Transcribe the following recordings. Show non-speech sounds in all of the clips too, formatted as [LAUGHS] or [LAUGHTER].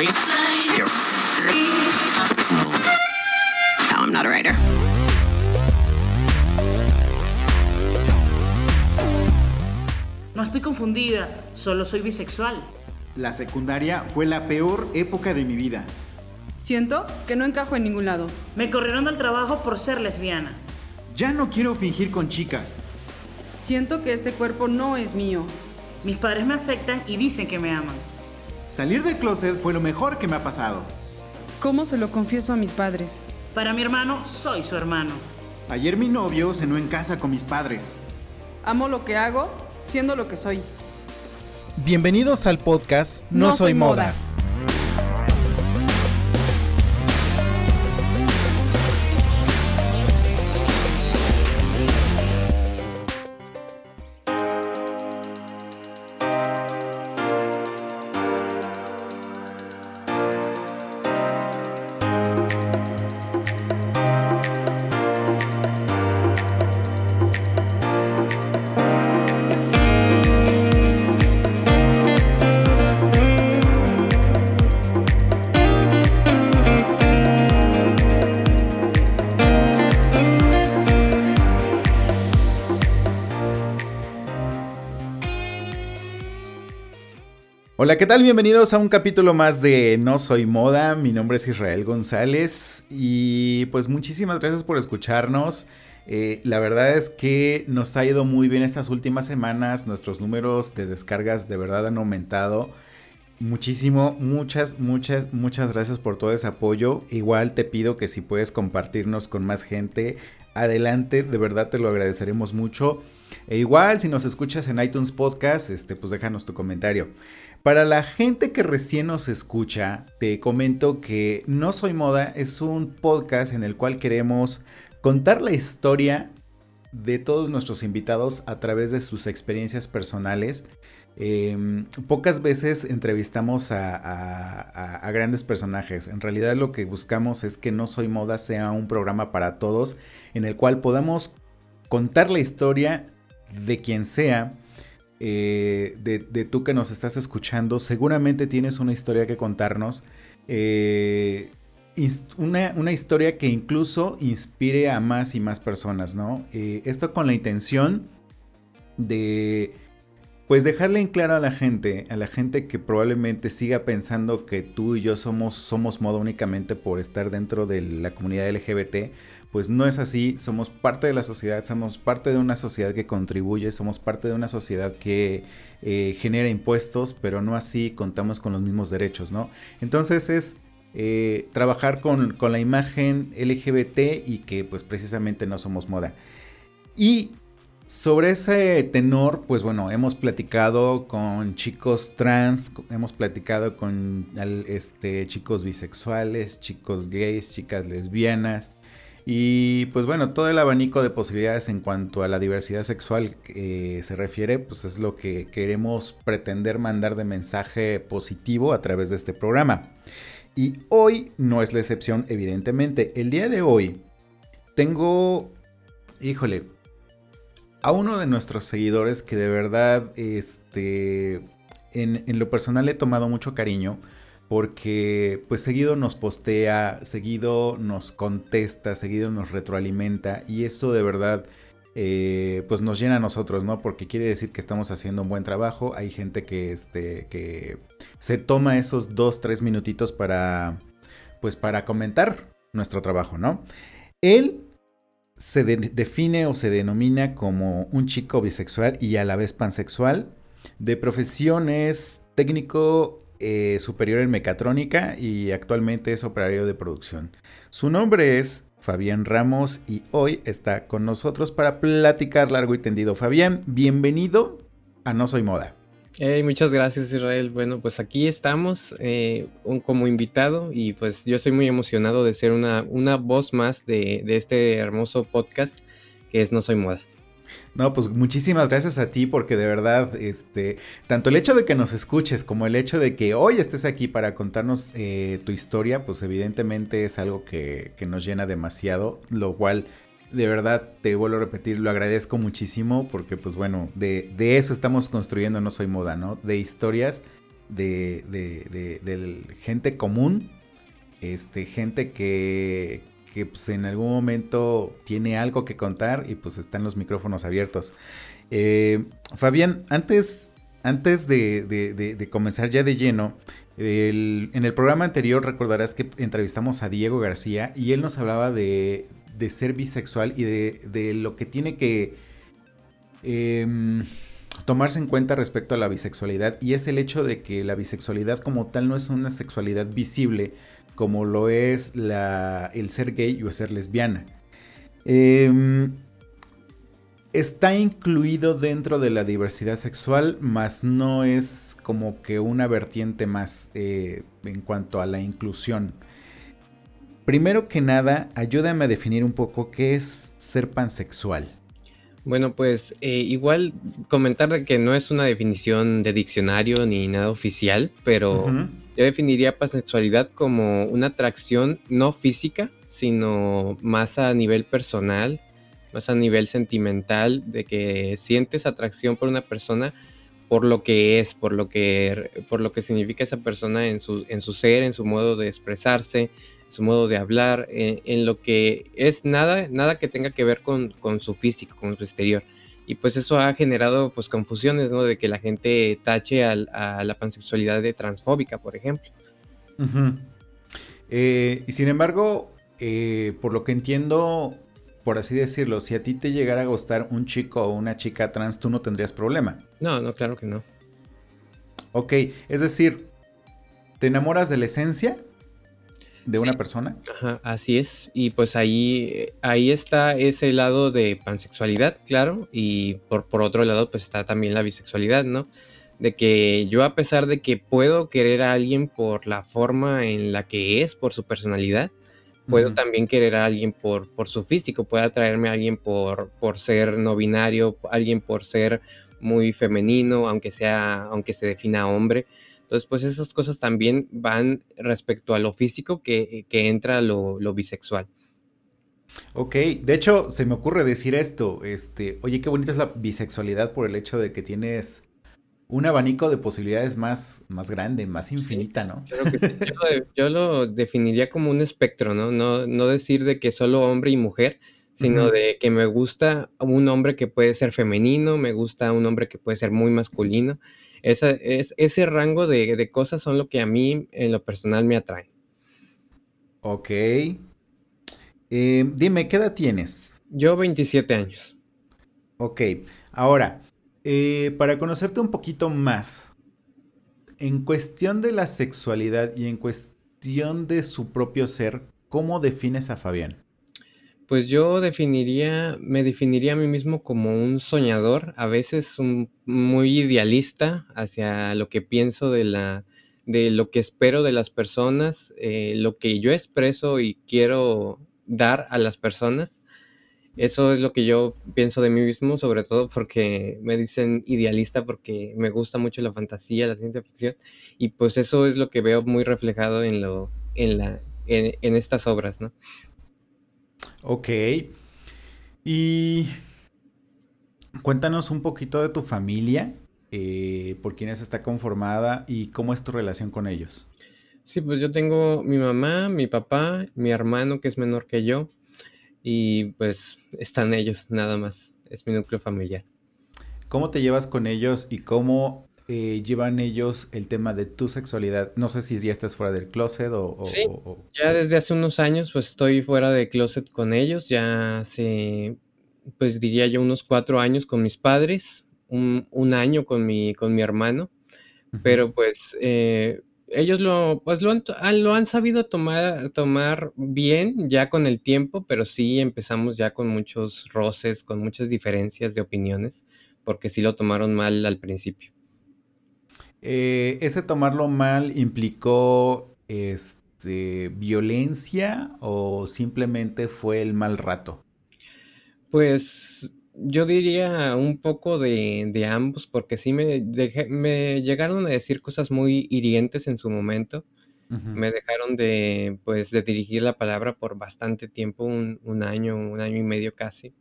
No, I'm not a writer. No estoy confundida, solo soy bisexual. La secundaria fue la peor época de mi vida. Siento que no encajo en ningún lado. Me corrieron del trabajo por ser lesbiana. Ya no quiero fingir con chicas. Siento que este cuerpo no es mío. Mis padres me aceptan y dicen que me aman. Salir del closet fue lo mejor que me ha pasado. ¿Cómo se lo confieso a mis padres? Para mi hermano, soy su hermano. Ayer mi novio cenó en casa con mis padres. Amo lo que hago, siendo lo que soy. Bienvenidos al podcast No, No Soy Soy Moda. Moda. Tal? Bienvenidos a un capítulo más de No Soy Moda. Mi nombre es Israel González y pues muchísimas gracias por escucharnos. Eh, la verdad es que nos ha ido muy bien estas últimas semanas. Nuestros números de descargas de verdad han aumentado muchísimo. Muchas, muchas, muchas gracias por todo ese apoyo. Igual te pido que si puedes compartirnos con más gente, adelante. De verdad te lo agradeceremos mucho. E igual si nos escuchas en iTunes Podcast, este, pues déjanos tu comentario. Para la gente que recién nos escucha, te comento que No Soy Moda es un podcast en el cual queremos contar la historia de todos nuestros invitados a través de sus experiencias personales. Eh, pocas veces entrevistamos a grandes personajes. En realidad lo que buscamos es que No Soy Moda sea un programa para todos en el cual podamos contar la historia de quien sea, eh, de, de tú que nos estás escuchando, seguramente tienes una historia que contarnos. eh, una, una historia que incluso inspire a más y más personas, ¿no? Eh, esto con la intención de, pues dejarle en claro a la gente, a la gente que probablemente siga pensando que tú y yo somos, somos moda únicamente por estar dentro de la comunidad LGBT, pues no es así, somos parte de la sociedad, somos parte de una sociedad que contribuye, somos parte de una sociedad que eh, genera impuestos, pero no así contamos con los mismos derechos, ¿no? Entonces es eh, trabajar con, la imagen LGBT y que pues precisamente no somos moda. Y sobre ese tenor, pues bueno, hemos platicado con chicos trans, hemos platicado con este, chicos bisexuales, chicos gays, chicas lesbianas. Y pues bueno, todo el abanico de posibilidades en cuanto a la diversidad sexual eh, se refiere, pues es lo que queremos pretender mandar de mensaje positivo a través de este programa. Y hoy no es la excepción, evidentemente. El día de hoy tengo, híjole, a uno de nuestros seguidores que de verdad, este, en, en lo personal he tomado mucho cariño porque pues seguido nos postea, seguido nos contesta, seguido nos retroalimenta y eso de verdad eh, pues nos llena a nosotros, ¿no? Porque quiere decir que estamos haciendo un buen trabajo, hay gente que, este, que se toma esos dos, tres minutitos para pues para comentar nuestro trabajo, ¿no? Él se de- define o se denomina como un chico bisexual y a la vez pansexual. De profesión es técnico eh, superior en mecatrónica y actualmente es operario de producción. Su nombre es Fabián Ramos y hoy está con nosotros para platicar largo y tendido. Fabián, bienvenido a No Soy Moda. Muchas gracias Israel. Bueno, pues aquí estamos eh, como invitado y pues yo estoy muy emocionado de ser una, una voz más de, de este hermoso podcast que es No Soy Moda. No, pues muchísimas gracias a ti porque de verdad, este, tanto el hecho de que nos escuches como el hecho de que hoy estés aquí para contarnos eh, tu historia, pues evidentemente es algo que, que nos llena demasiado, lo cual de verdad te vuelvo a repetir, lo agradezco muchísimo porque pues bueno, de, de eso estamos construyendo No Soy Moda, ¿no? De historias de, de, de- del gente común, este, gente que, que pues, en algún momento tiene algo que contar y pues están los micrófonos abiertos. Eh, Fabián, antes, antes de, de- de- de comenzar ya de lleno, en el programa anterior recordarás que entrevistamos a Diego García y él nos hablaba de, de ser bisexual y de, de lo que tiene que em, tomarse en cuenta respecto a la bisexualidad y es el hecho de que la bisexualidad como tal no es una sexualidad visible como lo es la, el ser gay o ser lesbiana. Em, está incluido dentro de la diversidad sexual, mas no es como que una vertiente más eh, en cuanto a la inclusión. Primero que nada, ayúdame a definir un poco qué es ser pansexual. Bueno, pues eh, igual comentar que no es una definición de diccionario ni nada oficial, pero. Yo definiría pansexualidad como una atracción no física, sino más a nivel personal, más a nivel sentimental, de que sientes atracción por una persona por lo que es, por lo que, por lo que significa esa persona en su, en su ser, en su modo de expresarse, su modo de hablar, en, en lo que es nada, nada que tenga que ver con, con su físico, con su exterior. Y pues eso ha generado pues confusiones, ¿no? De que la gente tache al- a la pansexualidad de transfóbica, por ejemplo. Eh, y sin embargo, eh, por lo que entiendo, por así decirlo, si a ti te llegara a gustar un chico o una chica trans, tú no tendrías problema. No, no, claro que no. Ok, es decir, ¿te enamoras de la esencia de una persona? Ajá, así es. Y pues ahí, ahí está ese lado de pansexualidad, claro. Y por, por otro lado, pues está también la bisexualidad, ¿no? De que yo a pesar de que puedo querer a alguien por la forma en la que es, por su personalidad, puedo también querer a alguien por, por su físico, puede atraerme a alguien por, por ser no binario, alguien por ser muy femenino, aunque sea, aunque se defina hombre. Entonces, pues esas cosas también van respecto a lo físico que, que entra lo, lo bisexual. Ok, de hecho, se me ocurre decir esto, este, oye, qué bonita es la bisexualidad por el hecho de que tienes un abanico de posibilidades más, más grande, más infinita, ¿no? Claro que sí. Yo, lo, de- yo lo definiría como un espectro, ¿no? No, no decir de que solo hombre y mujer, sino de que me gusta un hombre que puede ser femenino, me gusta un hombre que puede ser muy masculino. Esa, es, ese rango de, de cosas son lo que a mí en lo personal me atrae. Ok. Eh, dime, ¿qué edad tienes? Yo 27 años. Ok, ahora, eh, para conocerte un poquito más, en cuestión de la sexualidad y en cuestión de su propio ser, ¿cómo defines a Fabián? Pues yo definiría, me definiría a mí mismo como un soñador, a veces un- muy idealista hacia lo que pienso de la, de lo que espero de las personas, eh, lo que yo expreso y quiero dar a las personas. Eso es lo que yo pienso de mí mismo, sobre todo porque me dicen idealista porque me gusta mucho la fantasía, la ciencia ficción, y pues eso es lo que veo muy reflejado en lo, en la, en, en estas obras, ¿no? Ok, y cuéntanos un poquito de tu familia, eh, por quiénes está conformada y cómo es tu relación con ellos. Sí, pues yo tengo mi mamá, mi papá, mi hermano que es menor que yo y pues están ellos nada más. Es mi núcleo familiar. ¿Cómo te llevas con ellos y cómo eh, llevan ellos el tema de tu sexualidad? No sé si ya estás fuera del closet o... o- Sí, o- o- ya desde hace unos años pues estoy fuera de closet con ellos, ya hace pues diría yo unos cuatro años con mis padres, un, un año con mi, con mi hermano, Ujú. pero pues eh, ellos lo, pues lo han, han- lo han sabido tomar, tomar bien ya con el tiempo, pero sí empezamos ya con muchos roces, con muchas diferencias de opiniones, porque sí lo tomaron mal al principio. Eh, ¿ese tomarlo mal implicó este, violencia o simplemente fue el mal rato? Pues yo diría un poco de, de ambos, porque sí me, dejé- me llegaron a decir cosas muy hirientes en su momento. Me dejaron de, pues, de dirigir la palabra por bastante tiempo, un, un año, un año y medio casi.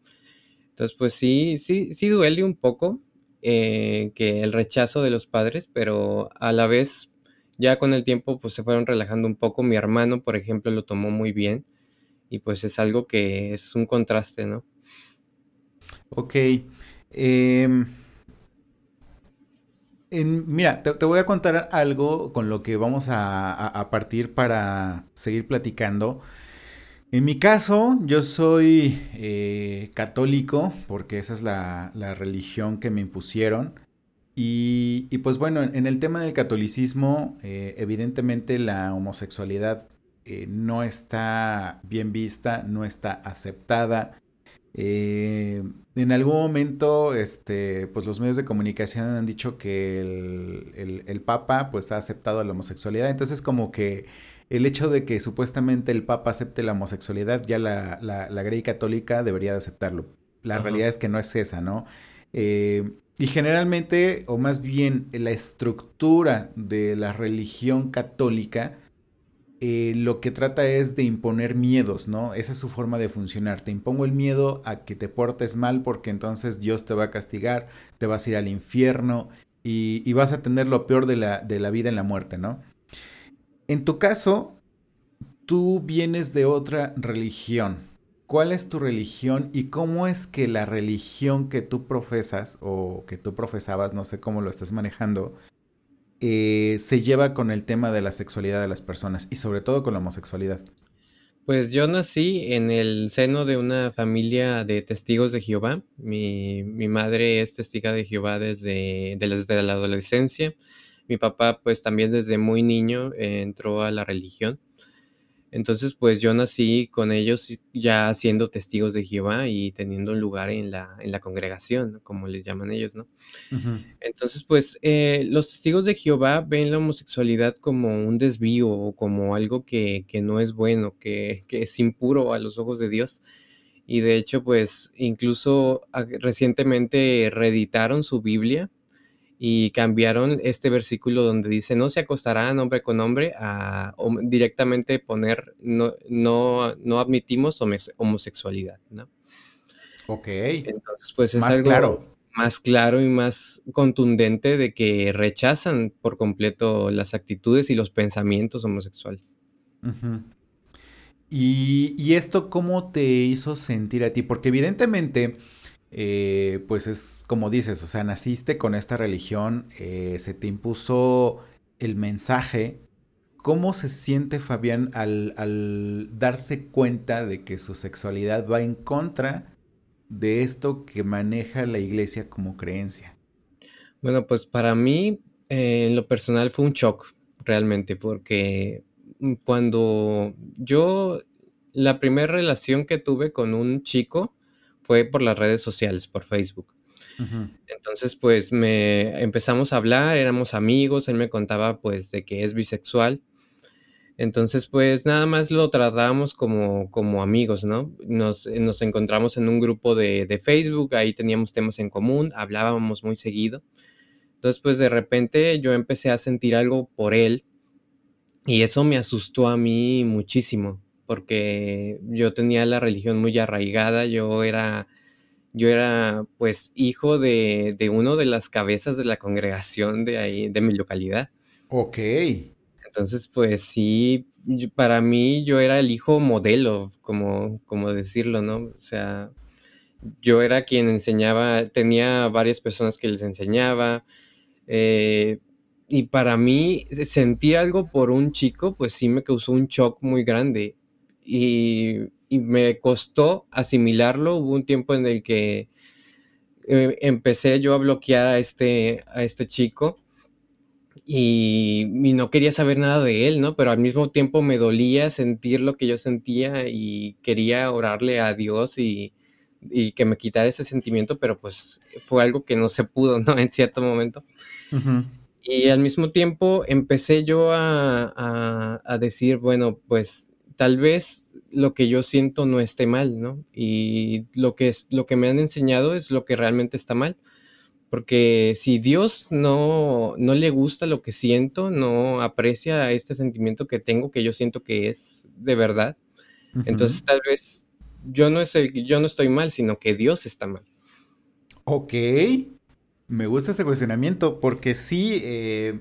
Entonces, pues sí, sí, sí duele un poco, eh, que el rechazo de los padres, pero a la vez ya con el tiempo pues se fueron relajando un poco. Mi hermano, por ejemplo, lo tomó muy bien y pues es algo que es un contraste, ¿no? Ok. Em, mira, te, voy a contar algo con lo que vamos a, partir para seguir platicando. En mi caso, yo soy eh, católico, porque esa es la, religión que me impusieron. Y, pues bueno, en, el tema del catolicismo, eh, evidentemente la homosexualidad eh, no está bien vista, no está aceptada. En algún momento, este, pues los medios de comunicación han dicho que el, Papa pues ha aceptado la homosexualidad. Entonces como que el hecho de que supuestamente el Papa acepte la homosexualidad, ya la, la, Grey Católica debería de aceptarlo. La realidad es que no es esa, ¿no? Eh, y generalmente, o más bien la estructura de la religión católica, eh, lo que trata es de imponer miedos, ¿no? Esa es su forma de funcionar. Te impongo el miedo a que te portes mal porque entonces Dios te va a castigar, te vas a ir al infierno y, vas a tener lo peor de la, de la vida en la muerte, ¿no? En tu caso, tú vienes de otra religión. ¿Cuál es tu religión y cómo es que la religión que tú profesas o que tú profesabas, no sé cómo lo estás manejando, eh, se lleva con el tema de la sexualidad de las personas y sobre todo con la homosexualidad? Pues yo nací en el seno de una familia de testigos de Jehová. Mi, madre es testiga de Jehová desde, desde la adolescencia. Mi papá pues también desde muy niño eh, entró a la religión. Entonces, pues yo nací con ellos ya siendo testigos de Jehová y teniendo un lugar en la, en la congregación, como les llaman ellos, ¿no? Entonces, pues eh, los testigos de Jehová ven la homosexualidad como un desvío o como algo que, que no es bueno, que, que, es impuro a los ojos de Dios. Y de hecho, pues incluso ah, recientemente reeditaron su Biblia y cambiaron este versículo donde dice no se acostará hombre con hombre a directamente poner no, no, no admitimos homosexualidad, ¿no? Ok. Entonces, pues es más algo claro. más claro y más contundente de que rechazan por completo las actitudes y los pensamientos homosexuales. y, ¿Y esto cómo te hizo sentir a ti? Porque evidentemente eh, pues es como dices, o sea, naciste con esta religión, eh, se te impuso el mensaje. ¿Cómo se siente Fabián al, darse cuenta de que su sexualidad va en contra de esto que maneja la iglesia como creencia? Bueno, pues para mí, eh, en lo personal, fue un shock realmente, porque cuando yo, la primera relación que tuve con un chico, fue por las redes sociales, por Facebook. Entonces, pues me empezamos a hablar, éramos amigos, él me contaba pues de que es bisexual. Entonces, pues nada más lo tratábamos como, como amigos, ¿no? Nos, nos encontramos en un grupo de, de, Facebook, ahí teníamos temas en común, hablábamos muy seguido. Entonces, pues de repente yo empecé a sentir algo por él y eso me asustó a mí muchísimo porque yo tenía la religión muy arraigada, yo era, yo era pues hijo de, de uno de las cabezas de la congregación de ahí, de mi localidad. Ok. Entonces, pues sí, para mí yo era el hijo modelo, como, como decirlo, ¿no? O sea, yo era quien enseñaba, tenía varias personas que les enseñaba, eh, y para mí sentir algo por un chico, pues sí me causó un shock muy grande y, me costó asimilarlo. Hubo un tiempo en el que eh, empecé yo a bloquear a este, a este chico y, no quería saber nada de él, ¿no? Pero al mismo tiempo me dolía sentir lo que yo sentía y quería orarle a Dios y, que me quitara ese sentimiento, pero pues fue algo que no se pudo, ¿no? [LAUGHS] En cierto momento. Y al mismo tiempo empecé yo a, a decir, bueno, pues tal vez lo que yo siento no esté mal, ¿no? Y lo que, es, lo que me han enseñado es lo que realmente está mal. Porque si Dios no, no le gusta lo que siento, no aprecia este sentimiento que tengo, que yo siento que es de verdad, entonces tal vez yo no, es el, yo no estoy mal, sino que Dios está mal. Ok. Me gusta ese cuestionamiento porque sí, eh,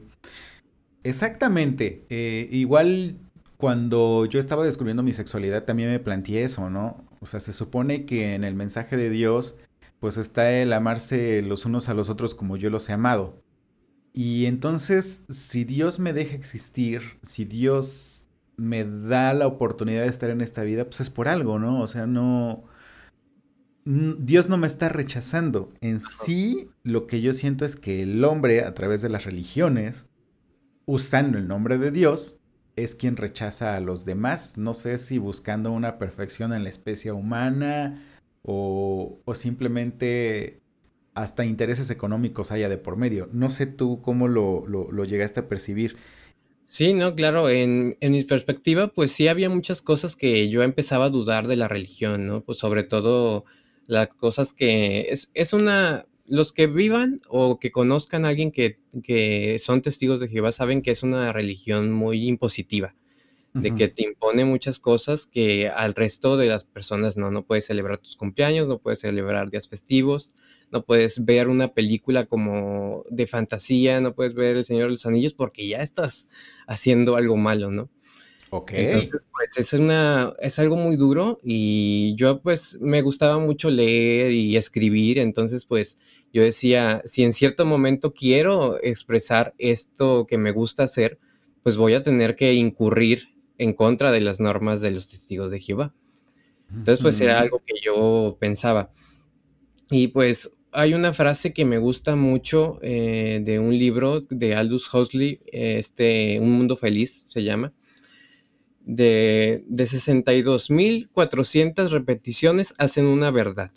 exactamente. eh, igual cuando yo estaba descubriendo mi sexualidad también me planteé eso, ¿no? O sea, se supone que en el mensaje de Dios pues está el amarse los unos a los otros como yo los he amado. Y entonces, si Dios me deja existir, si Dios me da la oportunidad de estar en esta vida, pues es por algo, ¿no? O sea, no... Dios no me está rechazando. En sí, lo que yo siento es que el hombre, a través de las religiones, usando el nombre de Dios, es quien rechaza a los demás. No sé si buscando una perfección en la especie humana o, o simplemente hasta intereses económicos haya de por medio. No sé tú cómo lo, lo- llegaste a percibir. Sí, no, claro, en, en mi perspectiva, pues sí había muchas cosas que yo empezaba a dudar de la religión, ¿no? Pues sobre todo las cosas que es, es una, los que vivan o que conozcan a alguien que, que son testigos de Jehová saben que es una religión muy impositiva, de que te impone muchas cosas que al resto de las personas no, no puedes celebrar tus cumpleaños, no puedes celebrar días festivos, no puedes ver una película como de fantasía, no puedes ver El Señor de los Anillos porque ya estás haciendo algo malo, ¿no? Ok. Entonces, pues es una, es algo muy duro y yo pues me gustaba mucho leer y escribir, entonces pues yo decía, si en cierto momento quiero expresar esto que me gusta hacer, pues voy a tener que incurrir en contra de las normas de los testigos de Jehová. Entonces pues era algo que yo pensaba. Y pues hay una frase que me gusta mucho eh, de un libro de Aldous Huxley, este, Un Mundo Feliz se llama, de, de 62.400 repeticiones hacen una verdad.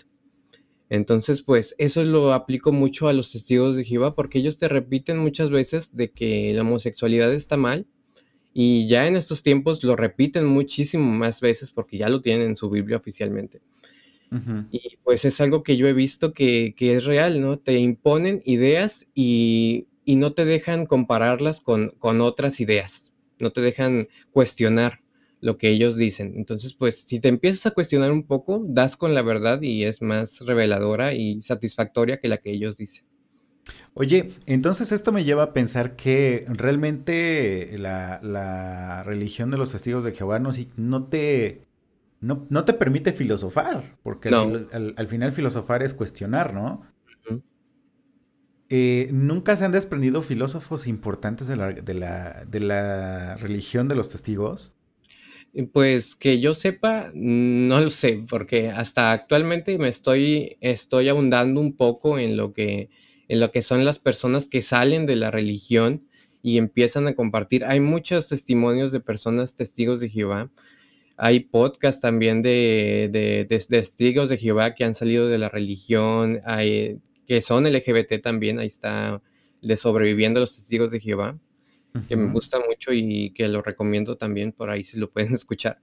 Entonces, pues eso lo aplico mucho a los testigos de Jehová porque ellos te repiten muchas veces de que la homosexualidad está mal y ya en estos tiempos lo repiten muchísimo más veces porque ya lo tienen en su Biblia oficialmente. Y pues es algo que yo he visto que, que es real, ¿no? Te imponen ideas y, y no te dejan compararlas con, con otras ideas, no te dejan cuestionar lo que ellos dicen. Entonces, pues si te empiezas a cuestionar un poco, das con la verdad y es más reveladora y satisfactoria que la que ellos dicen. Oye, entonces esto me lleva a pensar que realmente la, la religión de los testigos de Jehová no, no te, no, no te permite filosofar, porque al, No. filo- al- al final filosofar es cuestionar, ¿no? Eh, ¿nunca se han desprendido filósofos importantes de la, de la, de la religión de los testigos? Y Pues que yo sepa, no lo sé, porque hasta actualmente me estoy, estoy ahondando un poco en lo que, en lo que son las personas que salen de la religión y empiezan a compartir. Hay muchos testimonios de personas testigos de Jehová. Hay podcasts también de, de- testigos de Jehová que han salido de la religión, hay, que son LGBT también. Ahí está de Sobreviviendo a los Testigos de Jehová que me gusta mucho y que lo recomiendo también por ahí si lo pueden [LAUGHS] escuchar.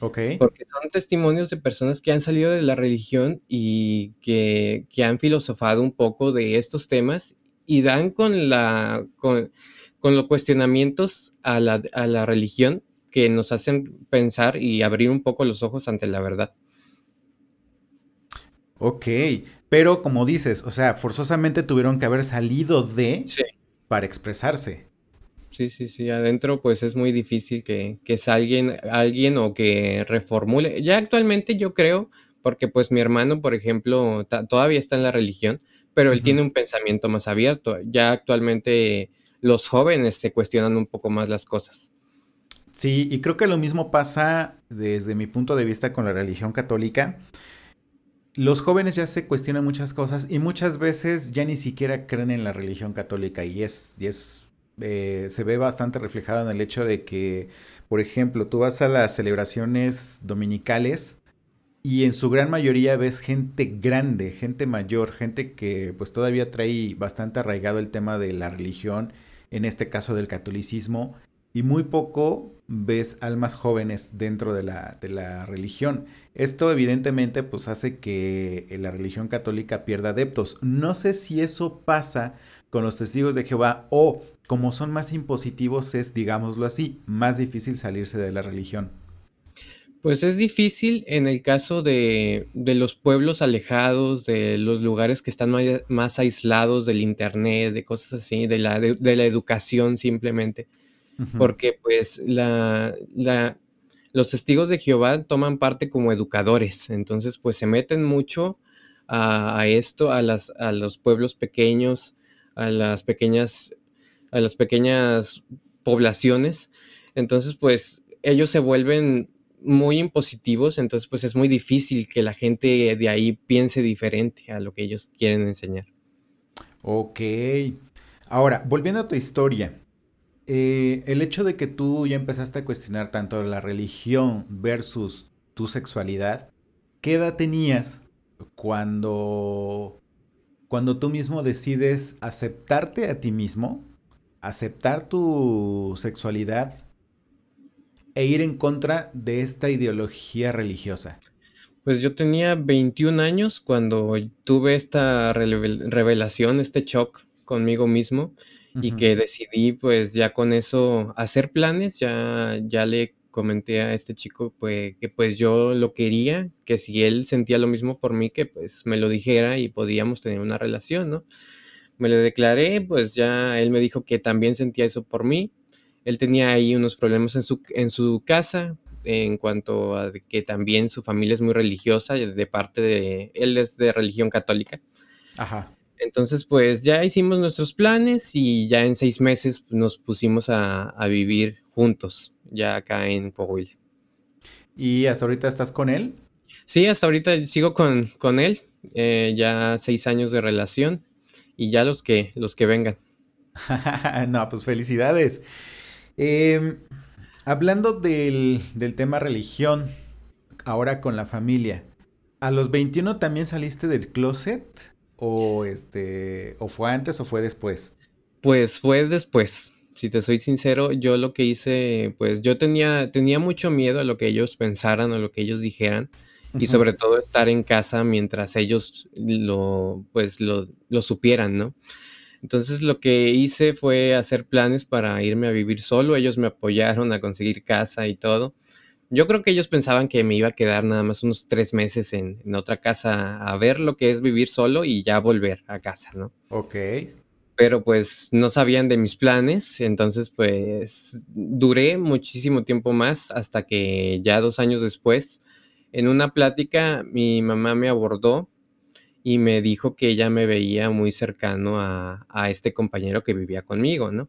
Ok. Porque son testimonios de personas que han salido de la religión y que, que han filosofado un poco de estos temas y dan con, la, con, con los cuestionamientos a la, a la religión que nos hacen pensar y abrir un poco los ojos ante la verdad. Ok. Pero como dices, o sea, forzosamente tuvieron que haber salido de Sí. para expresarse. Sí, sí, sí, adentro pues es muy difícil que, que salga alguien o que reformule. Ya actualmente yo creo, porque pues mi hermano, por ejemplo, todavía está en la religión, pero él tiene un pensamiento más abierto. Ya actualmente los jóvenes se cuestionan un poco más las cosas. Sí, y creo que lo mismo pasa desde mi punto de vista con la religión católica. Los jóvenes ya se cuestionan muchas cosas y muchas veces ya ni siquiera creen en la religión católica y es, y es eh, se ve bastante reflejado en el hecho de que, por ejemplo, tú vas a las celebraciones dominicales y en su gran mayoría ves gente grande, gente mayor, gente que pues todavía trae bastante arraigado el tema de la religión, en este caso del catolicismo, y muy poco ves almas jóvenes dentro de la, de la religión. Esto evidentemente pues hace que la religión católica pierda adeptos. No sé si eso pasa con los testigos de Jehová o como son más impositivos es, digámoslo así, más difícil salirse de la religión. Pues es difícil en el caso de, de los pueblos alejados, de los lugares que están más, más aislados del internet, de cosas así, de la, de, de la educación simplemente. Porque pues la, la- los testigos de Jehová toman parte como educadores, entonces pues se meten mucho a, a esto, a, las, a los pueblos pequeños, a las pequeñas, a las pequeñas poblaciones, entonces pues ellos se vuelven muy impositivos, entonces pues es muy difícil que la gente de ahí piense diferente a lo que ellos quieren enseñar. Ok. Ahora, volviendo a tu historia, eh, el hecho de que tú ya empezaste a cuestionar tanto la religión versus tu sexualidad, ¿qué edad tenías cuando, cuando tú mismo decides aceptarte a ti mismo, aceptar tu sexualidad e ir en contra de esta ideología religiosa? Pues yo tenía 21 años cuando tuve esta revelación, este shock conmigo mismo y que decidí pues ya con eso hacer planes, ya, ya le comenté a este chico pues, que pues yo lo quería, que si él sentía lo mismo por mí, que pues me lo dijera y podíamos tener una relación, ¿no? Me le declaré, pues ya él me dijo que también sentía eso por mí. Él tenía ahí unos problemas en su, en su casa en cuanto a que también su familia es muy religiosa, de parte de, él es de religión católica. Ajá. Entonces, pues ya hicimos nuestros planes y ya en seis meses nos pusimos a, a vivir juntos, ya acá en Coahuila. ¿Y hasta ahorita estás con él? Sí, hasta ahorita sigo con, con él, eh, ya seis años de relación y ya los que, los que vengan. [LAUGHS] No, pues felicidades. Em, hablando del, del tema religión, ahora con la familia, ¿a los 21 también saliste del closet? ¿O este, o fue antes o fue después? Pues fue después, si te soy sincero, yo lo que hice, pues yo tenía, tenía mucho miedo a lo que ellos pensaran o lo que ellos dijeran y sobre todo estar en casa mientras ellos lo, pues lo, lo supieran, ¿no? Entonces lo que hice fue hacer planes para irme a vivir solo, ellos me apoyaron a conseguir casa y todo. Yo creo que ellos pensaban que me iba a quedar nada más unos tres meses en, en otra casa a ver lo que es vivir solo y ya volver a casa, ¿no? Ok. pero pues no sabían de mis planes, entonces pues duré muchísimo tiempo más hasta que ya dos años después, en una plática, mi mamá me abordó y me dijo que ella me veía muy cercano a, a este compañero que vivía conmigo, ¿no?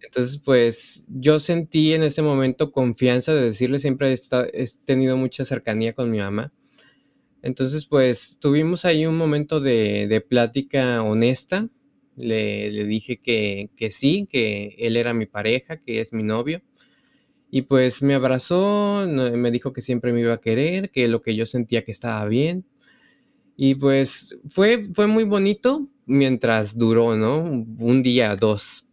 Entonces, pues yo sentí en ese momento confianza de decirle, siempre he, he tenido mucha cercanía con mi mamá. Entonces, pues tuvimos ahí un momento de, de plática honesta. Le, le dije que, que sí, que él era mi pareja, que es mi novio. Y pues me abrazó, me dijo que siempre me iba a querer, que lo que yo sentía que estaba bien. Y pues fue, fue muy bonito mientras duró, ¿no? Un día, dos.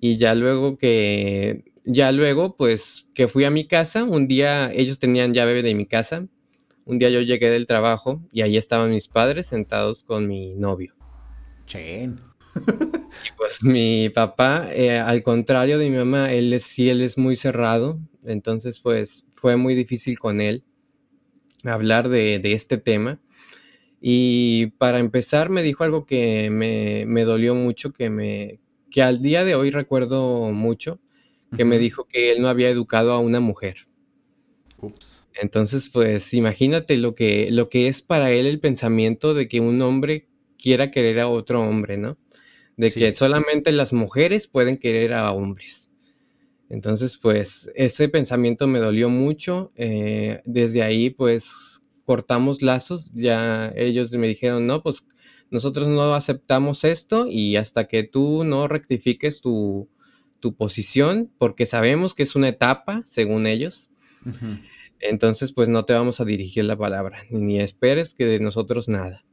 Y ya luego que, ya luego, pues que fui a mi casa, un día ellos tenían llave de mi casa, un día yo llegué del trabajo y ahí estaban mis padres sentados con mi novio. Chen. [LAUGHS] Pues mi papá, eh, al contrario de mi mamá, él es, sí, él es muy cerrado, entonces pues fue muy difícil con él hablar de, de este tema. Y para empezar me dijo algo que me, me dolió mucho, que, me, que al día de hoy recuerdo mucho, que me dijo que él no había educado a una mujer. Ups. Entonces, pues imagínate lo que, lo que es para él el pensamiento de que un hombre quiera querer a otro hombre, ¿no? De Sí. que solamente las mujeres pueden querer a hombres. Entonces, pues ese pensamiento me dolió mucho. eh, desde ahí, pues cortamos lazos. Ya ellos me dijeron, no, pues nosotros no aceptamos esto y hasta que tú no rectifiques tu, tu posición, porque sabemos que es una etapa, según ellos, entonces pues no te vamos a dirigir la palabra, ni esperes que de nosotros nada.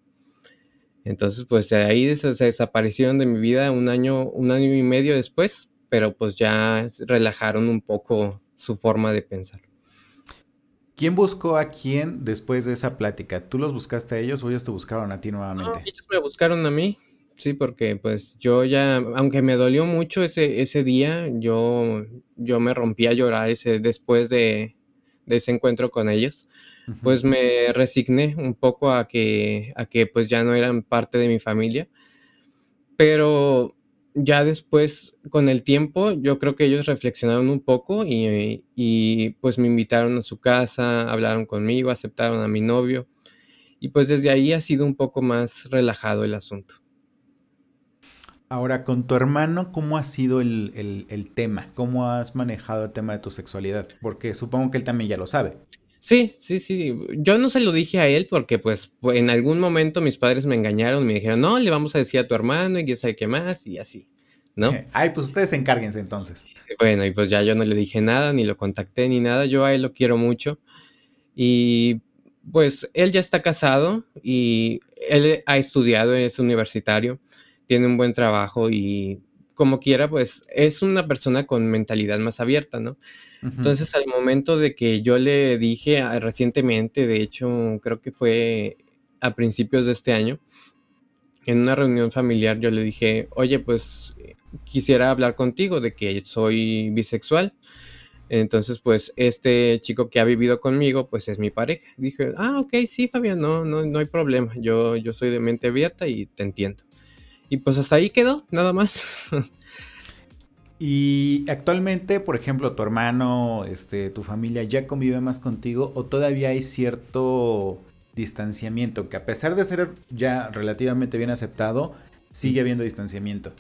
Entonces, pues de ahí se desaparecieron de mi vida un año, un año y medio después, pero pues ya relajaron un poco su forma de pensar. ¿Quién buscó a quién después de esa plática? ¿Tú los buscaste a ellos o ellos te buscaron a ti No, nuevamente? ellos me buscaron a mí, sí, porque pues yo ya, aunque me dolió mucho ese, ese día, yo, yo me rompí a llorar ese, después de, de ese encuentro con ellos, pues me resigné un poco a que, a que pues ya no eran parte de mi familia. Pero ya después, con el tiempo, yo creo que ellos reflexionaron un poco y, y, pues me invitaron a su casa, hablaron conmigo, aceptaron a mi novio y pues desde ahí ha sido un poco más relajado el asunto. Ahora, con tu hermano, ¿cómo ha sido el, el, el, tema? ¿Cómo has manejado el tema de tu sexualidad? Porque supongo que él también ya lo sabe. Sí, sí, sí. Yo no se lo dije a él porque pues en algún momento mis padres me engañaron, me dijeron, no, le vamos a decir a tu hermano y quién sabe qué más y así, ¿no? [LAUGHS] Ay, pues ustedes encárguense entonces. Bueno, y pues ya yo no le dije nada, ni lo contacté, ni nada. Yo a él lo quiero mucho. Y pues él ya está casado y él ha estudiado, es universitario, tiene un buen trabajo y como quiera, pues es una persona con mentalidad más abierta, ¿no? Entonces, al momento de que yo le dije ah, recientemente, de hecho, creo que fue a principios de este año, en una reunión familiar, yo le dije, oye, pues quisiera hablar contigo de que soy bisexual. Entonces, pues este chico que ha vivido conmigo, pues es mi pareja. Dije, ah, ok, sí, Fabián, no, no, no hay problema. Yo, yo soy de mente abierta y te entiendo. Y pues hasta ahí quedó, nada más. [LAUGHS] Y actualmente, por ejemplo, tu hermano, este, tu familia ya convive más contigo o todavía hay cierto distanciamiento que a pesar de ser ya relativamente bien aceptado, sigue habiendo distanciamiento.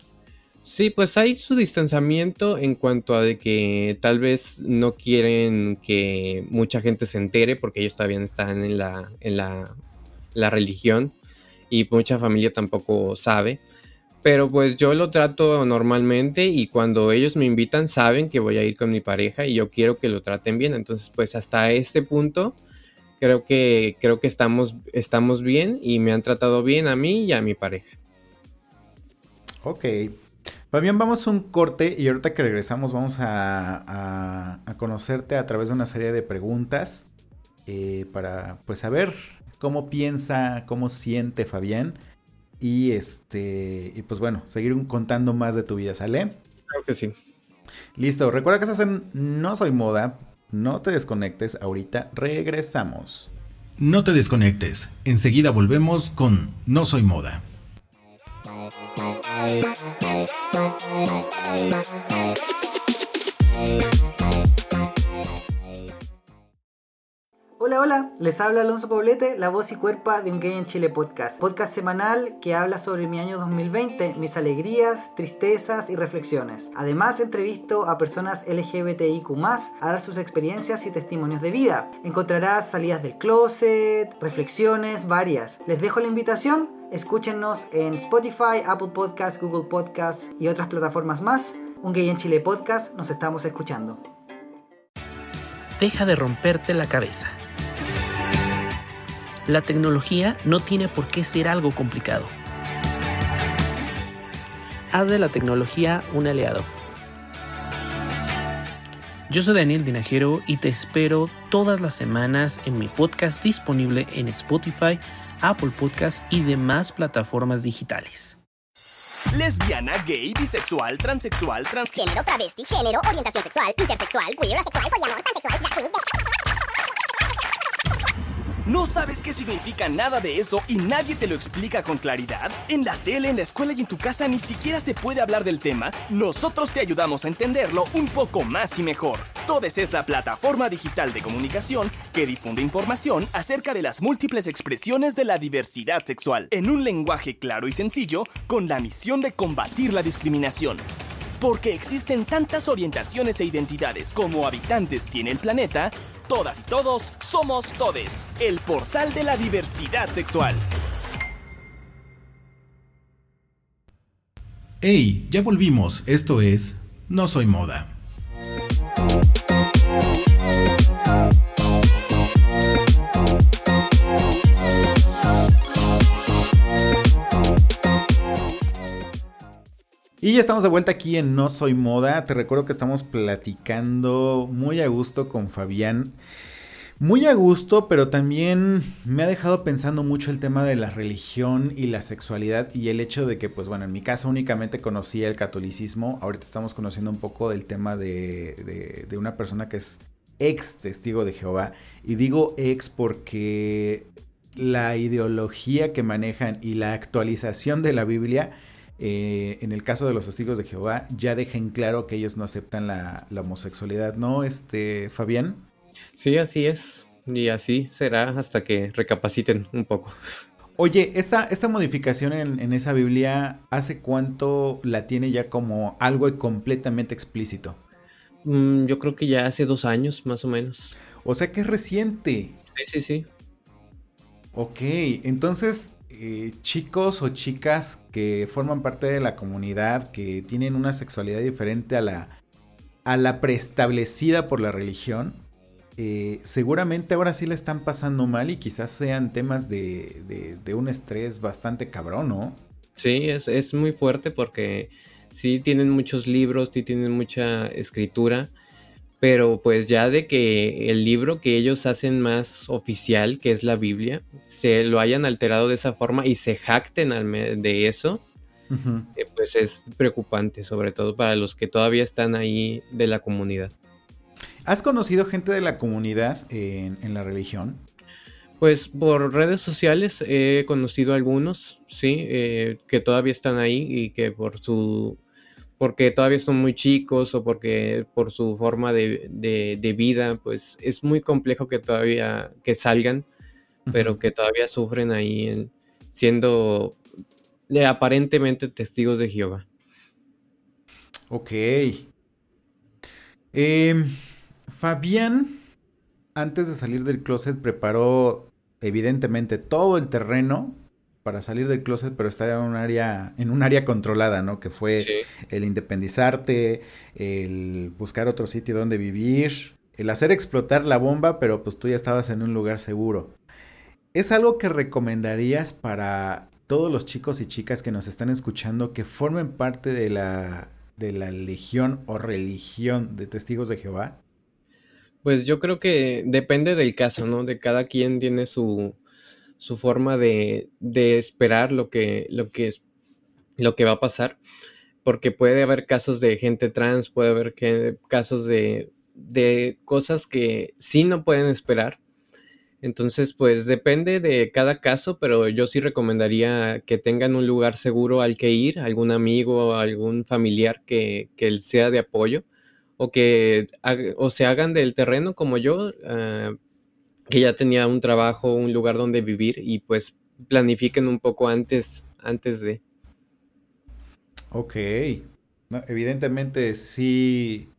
Sí, pues hay su distanciamiento en cuanto a de que tal vez no quieren que mucha gente se entere porque ellos todavía están en la, en la, la religión y mucha familia tampoco sabe. Pero pues yo lo trato normalmente y cuando ellos me invitan saben que voy a ir con mi pareja y yo quiero que lo traten bien. Entonces pues hasta este punto creo que, creo que estamos, estamos bien y me han tratado bien a mí y a mi pareja. Ok. Fabián, vamos a un corte y ahorita que regresamos vamos a, a, a conocerte a través de una serie de preguntas eh, para pues saber cómo piensa, cómo siente Fabián y este, y pues bueno, seguir contando más de tu vida, ¿sale? Claro que sí. Listo, recuerda que estás en No Soy Moda, no te desconectes, ahorita regresamos. No te desconectes, enseguida volvemos con No Soy Moda. Hola, hola, les habla Alonso Poblete, la voz y cuerpa de Un Gay en Chile podcast. Podcast semanal que habla sobre mi año 2020, mis alegrías, tristezas y reflexiones. Además, entrevisto a personas LGBTIQ, a dar sus experiencias y testimonios de vida. Encontrarás salidas del closet, reflexiones varias. Les dejo la invitación, escúchenos en Spotify, Apple Podcasts, Google Podcasts y otras plataformas más. Un Gay en Chile podcast, nos estamos escuchando. Deja de romperte la cabeza. La tecnología no tiene por qué ser algo complicado. Haz de la tecnología un aliado. Yo soy Daniel Dinajero y te espero todas las semanas en mi podcast disponible en Spotify, Apple Podcasts y demás plataformas digitales. Lesbiana, gay, bisexual, transexual, transgénero, travesti, género, orientación sexual, intersexual, queer, asexual, poliamor, pansexual, drag ¿No sabes qué significa nada de eso y nadie te lo explica con claridad? En la tele, en la escuela y en tu casa ni siquiera se puede hablar del tema. Nosotros te ayudamos a entenderlo un poco más y mejor. Todes es la plataforma digital de comunicación que difunde información acerca de las múltiples expresiones de la diversidad sexual en un lenguaje claro y sencillo con la misión de combatir la discriminación. Porque existen tantas orientaciones e identidades como habitantes tiene el planeta, todas y todos somos Todes, el portal de la diversidad sexual. Hey, ya volvimos, esto es No Soy Moda. Y ya estamos de vuelta aquí en No Soy Moda. Te recuerdo que estamos platicando muy a gusto con Fabián. Muy a gusto, pero también me ha dejado pensando mucho el tema de la religión y la sexualidad y el hecho de que, pues bueno, en mi caso únicamente conocía el catolicismo. Ahorita estamos conociendo un poco del tema de, de, de una persona que es ex testigo de Jehová. Y digo ex porque la ideología que manejan y la actualización de la Biblia, eh, en el caso de los testigos de Jehová, ya dejen claro que ellos no aceptan la, la homosexualidad, ¿no, este, Fabián? Sí, así es. Y así será hasta que recapaciten un poco. Oye, esta, esta modificación en, en, esa Biblia, ¿hace cuánto la tiene ya como algo completamente explícito? Mm, yo creo que ya hace dos años, más o menos. O sea que es reciente. Sí, sí, sí. Ok, entonces, eh, chicos o chicas que forman parte de la comunidad, que tienen una sexualidad diferente a la, a la preestablecida por la religión, eh, seguramente ahora sí la están pasando mal y quizás sean temas de, de, un estrés bastante cabrón, ¿no? Sí, es, es, muy fuerte porque sí tienen muchos libros, sí tienen mucha escritura, pero pues ya de que el libro que ellos hacen más oficial, que es la Biblia, se lo hayan alterado de esa forma y se jacten de eso, uh -huh. eh, pues es preocupante, sobre todo para los que todavía están ahí de la comunidad. ¿Has conocido gente de la comunidad en, en, la religión? Pues por redes sociales he conocido algunos, sí, eh, que todavía están ahí y que por su porque todavía son muy chicos o porque por su forma de, de, de vida, pues es muy complejo que todavía que salgan. Pero que todavía sufren ahí en, siendo aparentemente testigos de Jehová. Ok. Eh, Fabián, antes de salir del closet, preparó evidentemente todo el terreno para salir del closet, pero estar en un área, en un área controlada, ¿no? Que fue sí. el independizarte, el buscar otro sitio donde vivir, el hacer explotar la bomba, pero pues tú ya estabas en un lugar seguro. ¿Es algo que recomendarías para todos los chicos y chicas que nos están escuchando que formen parte de la, de la legión o religión de testigos de Jehová? Pues yo creo que depende del caso, ¿no? De cada quien tiene su, su forma de, de, esperar lo que, lo, que es, lo que va a pasar, porque puede haber casos de gente trans, puede haber que, casos de, de cosas que sí no pueden esperar. Entonces, pues depende de cada caso, pero yo sí recomendaría que tengan un lugar seguro al que ir, algún amigo, algún familiar que, que sea de apoyo, o que o se hagan del terreno como yo, uh, que ya tenía un trabajo, un lugar donde vivir y pues planifiquen un poco antes, antes de. Ok. Evidentemente sí.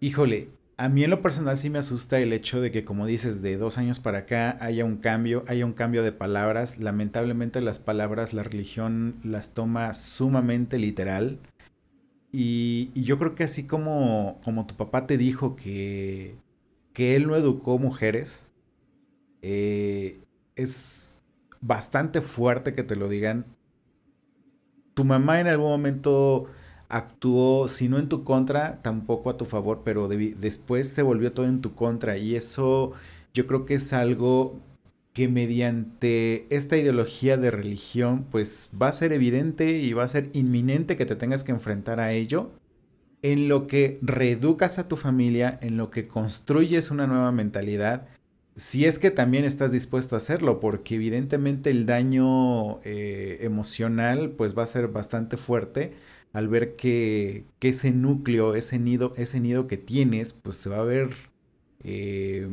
Híjole, a mí en lo personal sí me asusta el hecho de que, como dices, de dos años para acá haya un cambio, haya un cambio de palabras. Lamentablemente las palabras, la religión las toma sumamente literal. Y, yo creo que así como, como tu papá te dijo que, que él no educó mujeres, eh, es bastante fuerte que te lo digan. Tu mamá en algún momento actuó, si no en tu contra, tampoco a tu favor, pero de, después se volvió todo en tu contra. Y eso yo creo que es algo que mediante esta ideología de religión, pues va a ser evidente y va a ser inminente que te tengas que enfrentar a ello. En lo que reeducas a tu familia, en lo que construyes una nueva mentalidad si es que también estás dispuesto a hacerlo, porque evidentemente el daño eh, emocional pues va a ser bastante fuerte al ver que, ese núcleo, ese nido, ese nido que tienes, pues se va a ver eh,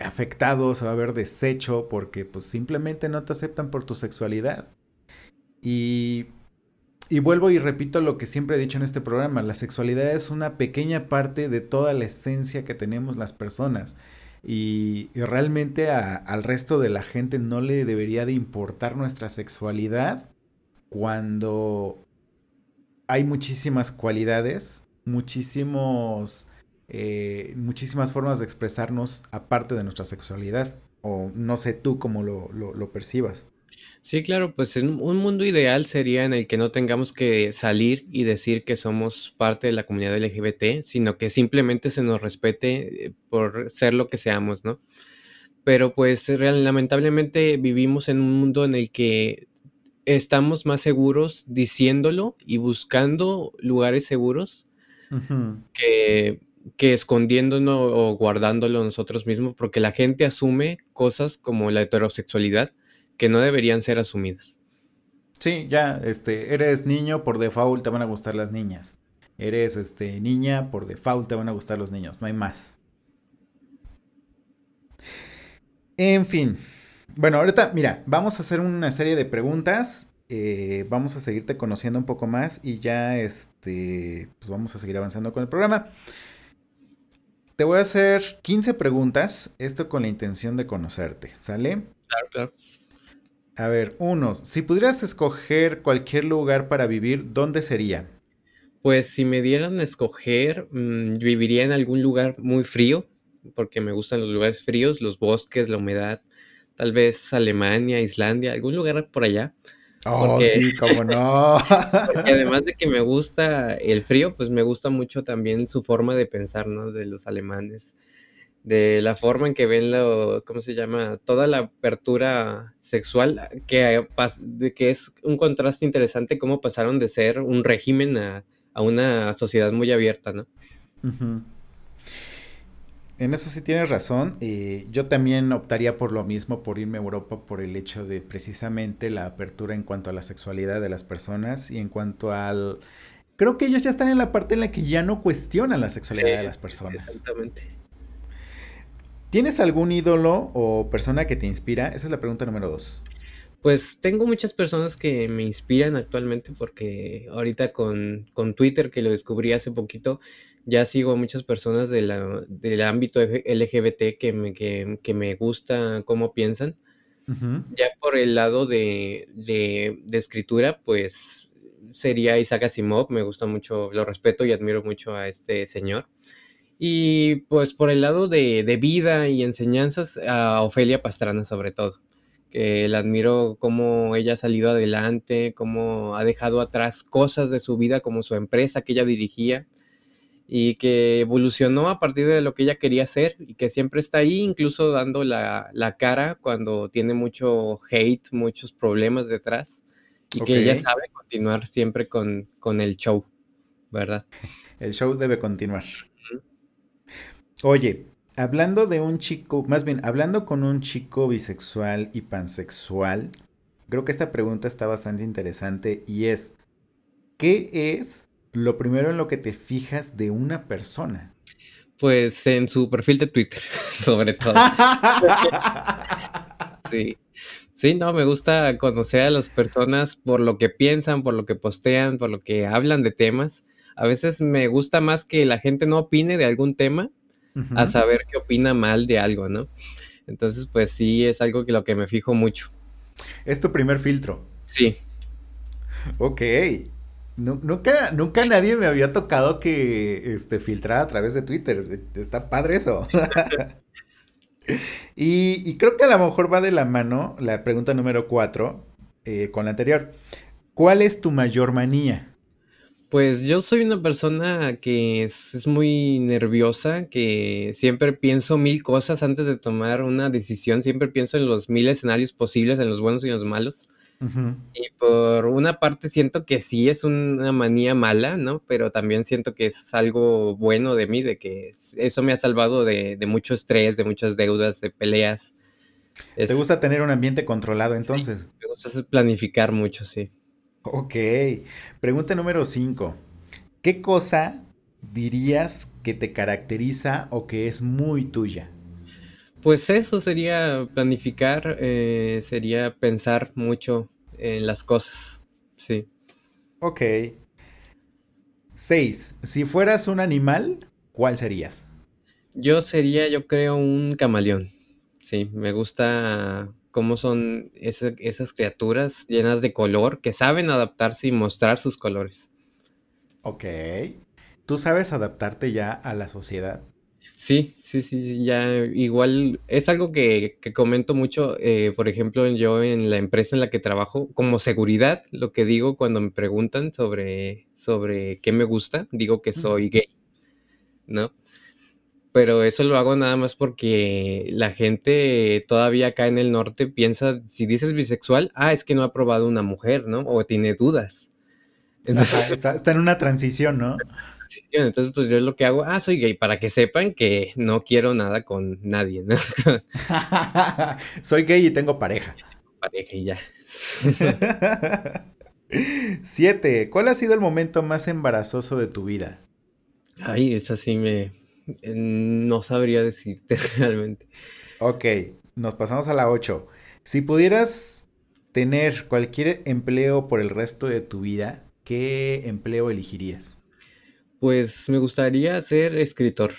afectado, se va a ver deshecho, porque pues simplemente no te aceptan por tu sexualidad. Y, y vuelvo y repito lo que siempre he dicho en este programa, la sexualidad es una pequeña parte de toda la esencia que tenemos las personas. Y, realmente al resto de la gente no le debería de importar nuestra sexualidad cuando hay muchísimas cualidades, muchísimos, eh, muchísimas formas de expresarnos aparte de nuestra sexualidad. O no sé tú cómo lo, percibas. Sí, claro, pues en un mundo ideal sería en el que no tengamos que salir y decir que somos parte de la comunidad LGBT, sino que simplemente se nos respete eh, por ser lo que seamos, ¿no? Pero pues real, lamentablemente vivimos en un mundo en el que estamos más seguros diciéndolo y buscando lugares seguros uh -huh. que que escondiéndonos o guardándolo nosotros mismos, porque la gente asume cosas como la heterosexualidad que no deberían ser asumidas. Sí, ya, este, eres niño, por default te van a gustar las niñas. Eres este niña, por default te van a gustar los niños, no hay más. En fin. Bueno, ahorita, mira, vamos a hacer una serie de preguntas. eh, vamos a seguirte conociendo un poco más y ya, este, pues vamos a seguir avanzando con el programa. Te voy a hacer 15 preguntas, esto con la intención de conocerte, ¿sale? Claro, claro. A ver, uno, si pudieras escoger cualquier lugar para vivir, ¿dónde sería? Pues si me dieran a escoger, mm, viviría en algún lugar muy frío, porque me gustan los lugares fríos, los bosques, la humedad, tal vez Alemania, Islandia, algún lugar por allá. Oh, Porque- sí, cómo no. [LAUGHS] Porque [LAUGHS] además de que me gusta el frío, pues me gusta mucho también su forma de pensar, ¿no? De los alemanes, de la forma en que ven lo, ¿cómo se llama? Toda la apertura sexual, que, pas- de que es un contraste interesante cómo pasaron de ser un régimen a, a una sociedad muy abierta, ¿no? Ujú. En eso sí tienes razón. eh, yo también optaría por lo mismo, por irme a Europa, por el hecho de precisamente la apertura en cuanto a la sexualidad de las personas y en cuanto al... Creo que ellos ya están en la parte en la que ya no cuestionan la sexualidad de las personas. Exactamente. ¿Tienes algún ídolo o persona que te inspira? Esa es la pregunta número dos. Pues tengo muchas personas que me inspiran actualmente porque ahorita con, con Twitter, que lo descubrí hace poquito, ya sigo a muchas personas de la- del ámbito LGBT que me, que, que me gusta cómo piensan. Ujú. Ya por el lado de, de- de escritura, pues sería Isaac Asimov, me gusta mucho, lo respeto y admiro mucho a este señor. Y pues por el lado de, de vida y enseñanzas, a Ofelia Pastrana sobre todo, que la admiro cómo ella ha salido adelante, cómo ha dejado atrás cosas de su vida como su empresa que ella dirigía y que evolucionó a partir de lo que ella quería hacer y que siempre está ahí, incluso dando la, la cara cuando tiene mucho hate, muchos problemas detrás y que ella sabe continuar siempre con, con el show, ¿verdad? [LAUGHS] El show debe continuar. Oye, hablando de un chico, más bien, hablando con un chico bisexual y pansexual, creo que esta pregunta está bastante interesante y es, ¿qué es lo primero en lo que te fijas de una persona? Pues en su perfil de Twitter, [LAUGHS] sobre todo. [LAUGHS] Sí. Sí, no, me gusta conocer a las personas por lo que piensan, por lo que postean, por lo que hablan de temas. A veces me gusta más que la gente no opine de algún tema a saber que opina mal de algo, ¿no? Entonces, pues sí, es algo que lo que me fijo mucho. Es tu primer filtro. Sí, Ok. Nu- nunca, nunca nadie me había tocado que este, filtrara a través de Twitter. Está padre eso. [LAUGHS] y, creo que a lo mejor va de la mano la pregunta número cuatro eh, con la anterior. ¿Cuál es tu mayor manía? Pues yo soy una persona que es, es muy nerviosa, que siempre pienso mil cosas antes de tomar una decisión, siempre pienso en los mil escenarios posibles, en los buenos y en los malos. Y por una parte siento que sí es una manía mala, ¿no? Pero también siento que es algo bueno de mí, de que es- eso me ha salvado de, de mucho estrés, de muchas deudas, de peleas. ¿Te gusta tener un ambiente controlado entonces? me gusta planificar mucho, sí. Ok. Pregunta número 5. ¿Qué cosa dirías que te caracteriza o que es muy tuya? Pues eso sería planificar, eh, sería pensar mucho en las cosas, sí. Ok. 6. Si fueras un animal, ¿cuál serías? Yo sería, yo creo, un camaleón. Sí, me gusta cómo son esas criaturas llenas de color que saben adaptarse y mostrar sus colores. Ok. ¿Tú sabes adaptarte ya a la sociedad? Sí, sí, sí, ya igual es algo que, que comento mucho, eh, por ejemplo, yo en la empresa en la que trabajo, como seguridad, lo que digo cuando me preguntan sobre, sobre qué me gusta, digo que soy gay, ¿no? Pero eso lo hago nada más porque la gente todavía acá en el norte piensa, si dices bisexual, ah, es que no ha probado una mujer, ¿no? O tiene dudas. Ajá, está, está en una transición, ¿no? Entonces, pues yo lo que hago, ah, soy gay, para que sepan que no quiero nada con nadie, ¿no? [LAUGHS] soy gay y tengo pareja. [LAUGHS] Pareja y ya. [LAUGHS] Siete. ¿Cuál ha sido el momento más embarazoso de tu vida? Ay, esa sí me... No sabría decirte realmente. Ok, nos pasamos a la 8. Si pudieras tener cualquier empleo por el resto de tu vida, ¿qué empleo elegirías? Pues me gustaría ser escritor.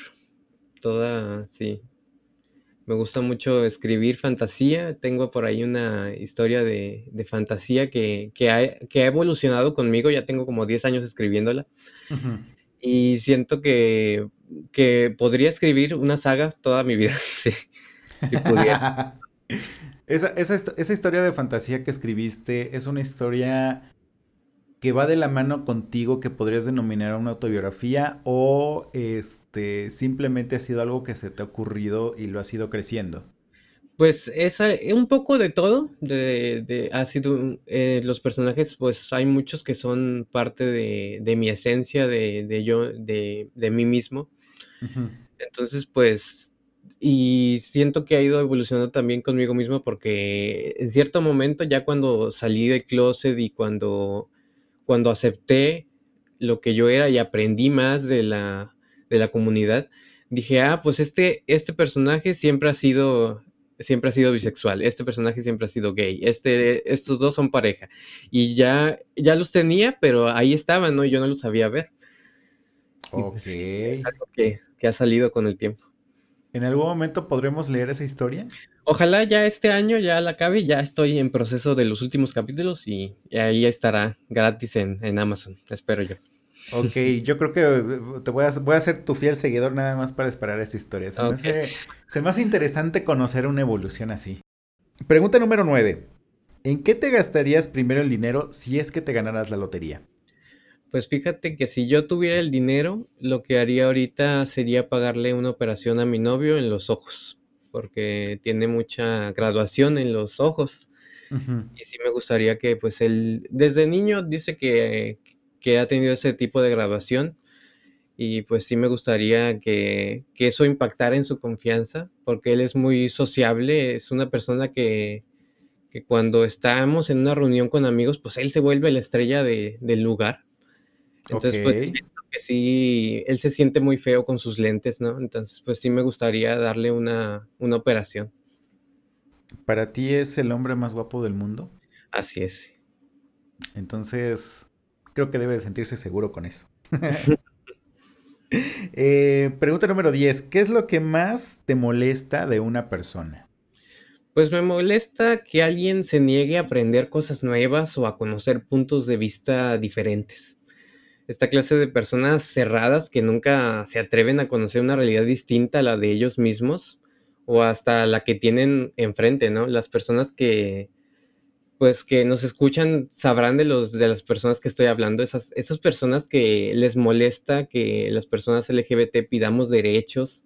Toda, sí. Me gusta mucho escribir fantasía. Tengo por ahí una historia de, fantasía que, ha, que, ha, evolucionado conmigo. Ya tengo como 10 años escribiéndola. Y siento que, que, podría escribir una saga toda mi vida. [LAUGHS] sí, si pudiera. [LAUGHS] esa, esa, esa historia de fantasía que escribiste es una historia que va de la mano contigo que podrías denominar una autobiografía o este simplemente ha sido algo que se te ha ocurrido y lo has ido creciendo? Pues es un poco de todo, de, ha sido, eh, los personajes, pues hay muchos que son parte de, mi esencia, de, yo, de, mí mismo. Entonces, pues, y siento que ha ido evolucionando también conmigo mismo porque en cierto momento, ya cuando salí del closet y cuando cuando acepté lo que yo era y aprendí más de la, de la comunidad, dije, ah, pues este, este personaje siempre ha sido siempre ha sido bisexual, este personaje siempre ha sido gay, este, estos dos son pareja. Y ya, ya los tenía, pero ahí estaban, ¿no? Yo no los sabía ver. Pues, ok. algo que, que ha salido con el tiempo. ¿En algún momento podremos leer esa historia? Ojalá ya este año ya la acabe, ya estoy en proceso de los últimos capítulos y, ahí estará gratis en, Amazon, espero yo. Ok, yo creo que eh, te voy a, voy a ser tu fiel seguidor nada más para esperar esa historia. Se, me hace, se me hace interesante conocer una evolución así. Pregunta número 9. ¿En qué te gastarías primero el dinero si es que te ganaras la lotería? Pues fíjate que si yo tuviera el dinero, lo que haría ahorita sería pagarle una operación a mi novio en los ojos, porque tiene mucha graduación en los ojos. Y sí me gustaría que, pues él, desde niño dice que, que, ha tenido ese tipo de graduación. Y pues sí me gustaría que, que eso impactara en su confianza, porque él es muy sociable, es una persona que, que cuando estamos en una reunión con amigos, pues él se vuelve la estrella de, del lugar. Entonces, pues sí, él se siente muy feo con sus lentes, ¿no? Entonces, pues sí me gustaría darle una, una operación. ¿Para ti es el hombre más guapo del mundo? Así es. Entonces, creo que debe de sentirse seguro con eso. [LAUGHS] Eh, pregunta número 10. ¿Qué es lo que más te molesta de una persona? Pues me molesta que alguien se niegue a aprender cosas nuevas o a conocer puntos de vista diferentes esta clase de personas cerradas que nunca se atreven a conocer una realidad distinta a la de ellos mismos o hasta la que tienen enfrente, ¿no? Las personas que, pues, que nos escuchan sabrán de, los, de las personas que estoy hablando, esas, esas personas que les molesta que las personas LGBT pidamos derechos,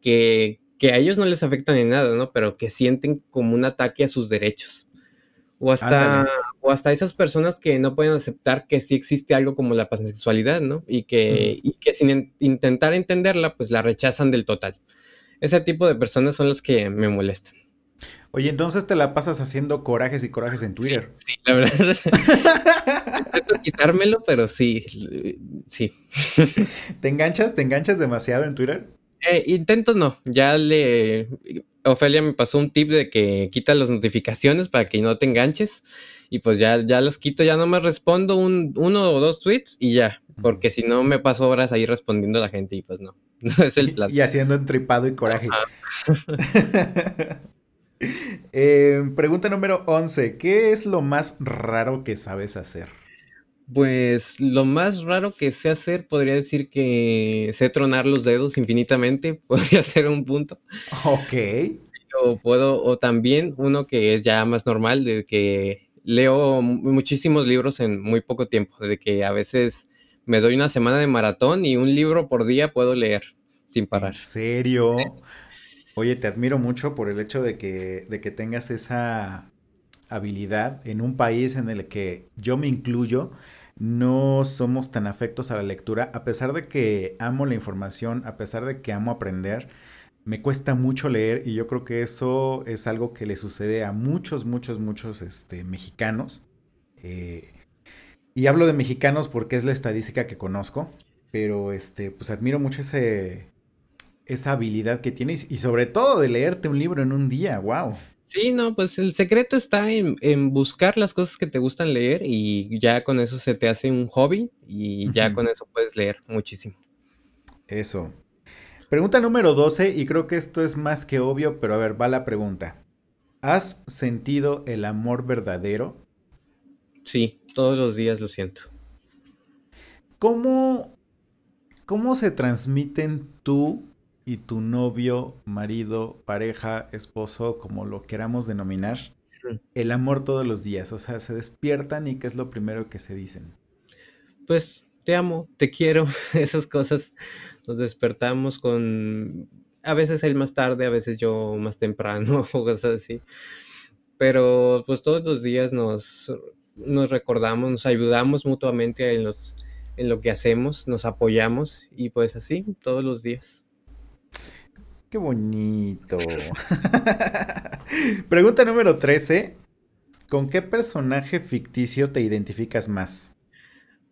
que, que a ellos no les afectan en nada, ¿no? Pero que sienten como un ataque a sus derechos. O hasta, o hasta esas personas que no pueden aceptar que sí existe algo como la pansexualidad, ¿no? Y que, y que sin intentar entenderla, pues la rechazan del total. Ese tipo de personas son las que me molestan. Oye, entonces te la pasas haciendo corajes y corajes en Twitter. Sí, la verdad. [LAUGHS] Intento quitármelo, pero sí, sí. ¿Te enganchas? ¿Te enganchas demasiado en Twitter? Eh, intento no. Ya le Ofelia me pasó un tip de que quita las notificaciones para que no te enganches. Y pues ya, ya las quito, ya no me respondo un, uno o dos tweets y ya. Porque si no me paso horas ahí respondiendo a la gente y pues no. [LAUGHS] No es el plan. Y, haciendo entripado y coraje. [LAUGHS] Eh, pregunta número 11. ¿Qué es lo más raro que sabes hacer? Pues lo más raro que sé hacer, podría decir que sé tronar los dedos infinitamente, [LAUGHS] podría ser un punto. Ok. O puedo, o también uno que es ya más normal, de que leo muchísimos libros en muy poco tiempo, de que a veces me doy una semana de maratón y un libro por día puedo leer sin parar. ¿En serio? Oye, te admiro mucho por el hecho de que, de que tengas esa habilidad en un país en el que yo me incluyo no somos tan afectos a la lectura, a pesar de que amo la información, a pesar de que amo aprender, me cuesta mucho leer y yo creo que eso es algo que le sucede a muchos, muchos, muchos este, mexicanos. Eh, y hablo de mexicanos porque es la estadística que conozco, pero este, pues admiro mucho ese, esa habilidad que tienes y sobre todo de leerte un libro en un día, wow. Sí, no, pues el secreto está en, en, buscar las cosas que te gustan leer y ya con eso se te hace un hobby y ya con eso puedes leer muchísimo. Eso. Pregunta número 12 y creo que esto es más que obvio, pero a ver, va la pregunta. ¿Has sentido el amor verdadero? Sí, todos los días lo siento. ¿Cómo, cómo se transmiten tú y tu novio, marido, pareja, esposo, como lo queramos denominar, el amor todos los días? O sea, se despiertan y ¿qué es lo primero que se dicen? Pues te amo, te quiero, [LAUGHS] esas cosas. Nos despertamos con, a veces él más tarde, a veces yo más temprano, [LAUGHS] o cosas así. Pero pues todos los días nos, nos recordamos, nos ayudamos mutuamente en, los, en lo que hacemos, nos apoyamos y pues así todos los días. Qué bonito. [LAUGHS] Pregunta número 13. ¿Con qué personaje ficticio te identificas más?